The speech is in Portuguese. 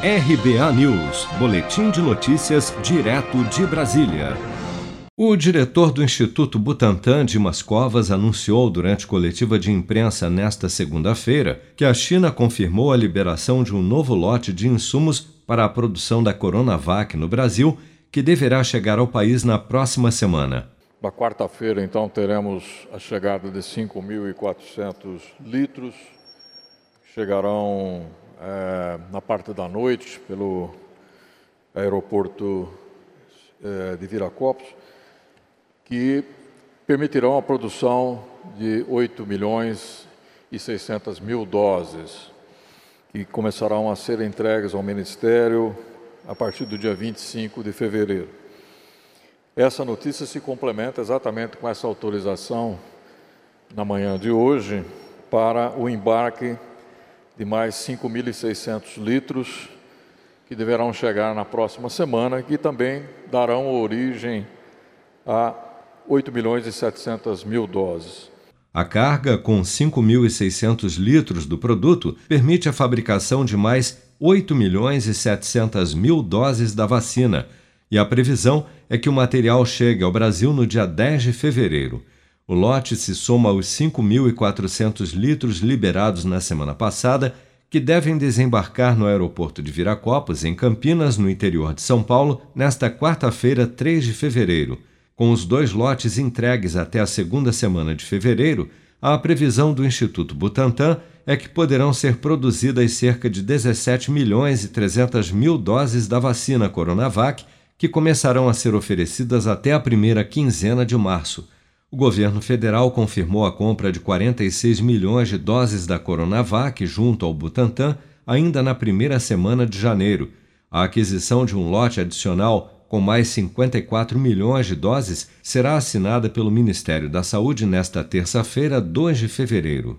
RBA News, Boletim de Notícias, direto de Brasília. O diretor do Instituto Butantan, Dimas Covas, anunciou durante coletiva de imprensa nesta segunda-feira que a China confirmou a liberação de um novo lote de insumos para a produção da Coronavac no Brasil, que deverá chegar ao país na próxima semana. Na quarta-feira, então, teremos a chegada de 5.400 litros. Chegarão é, na parte da noite pelo aeroporto é, de Viracopos, que permitirão a produção de 8 milhões e 600 mil doses, que começarão a ser entregues ao Ministério a partir do dia 25 de fevereiro. Essa notícia se complementa exatamente com essa autorização na manhã de hoje para o embarque de mais 5.600 litros que deverão chegar na próxima semana, que também darão origem a 8 milhões e 700 mil doses. A carga, com 5.600 litros do produto, permite a fabricação de mais 8 milhões e 700 mil doses da vacina, e a previsão é que o material chegue ao Brasil no dia 10 de fevereiro. O lote se soma aos 5.400 litros liberados na semana passada, que devem desembarcar no aeroporto de Viracopos, em Campinas, no interior de São Paulo, nesta quarta-feira, 3 de fevereiro. Com os dois lotes entregues até a segunda semana de fevereiro, a previsão do Instituto Butantan é que poderão ser produzidas cerca de 17 milhões e 300 mil doses da vacina Coronavac, que começarão a ser oferecidas até a primeira quinzena de março. O governo federal confirmou a compra de 46 milhões de doses da Coronavac junto ao Butantan ainda na primeira semana de janeiro. A aquisição de um lote adicional com mais 54 milhões de doses será assinada pelo Ministério da Saúde nesta terça-feira, 2 de fevereiro.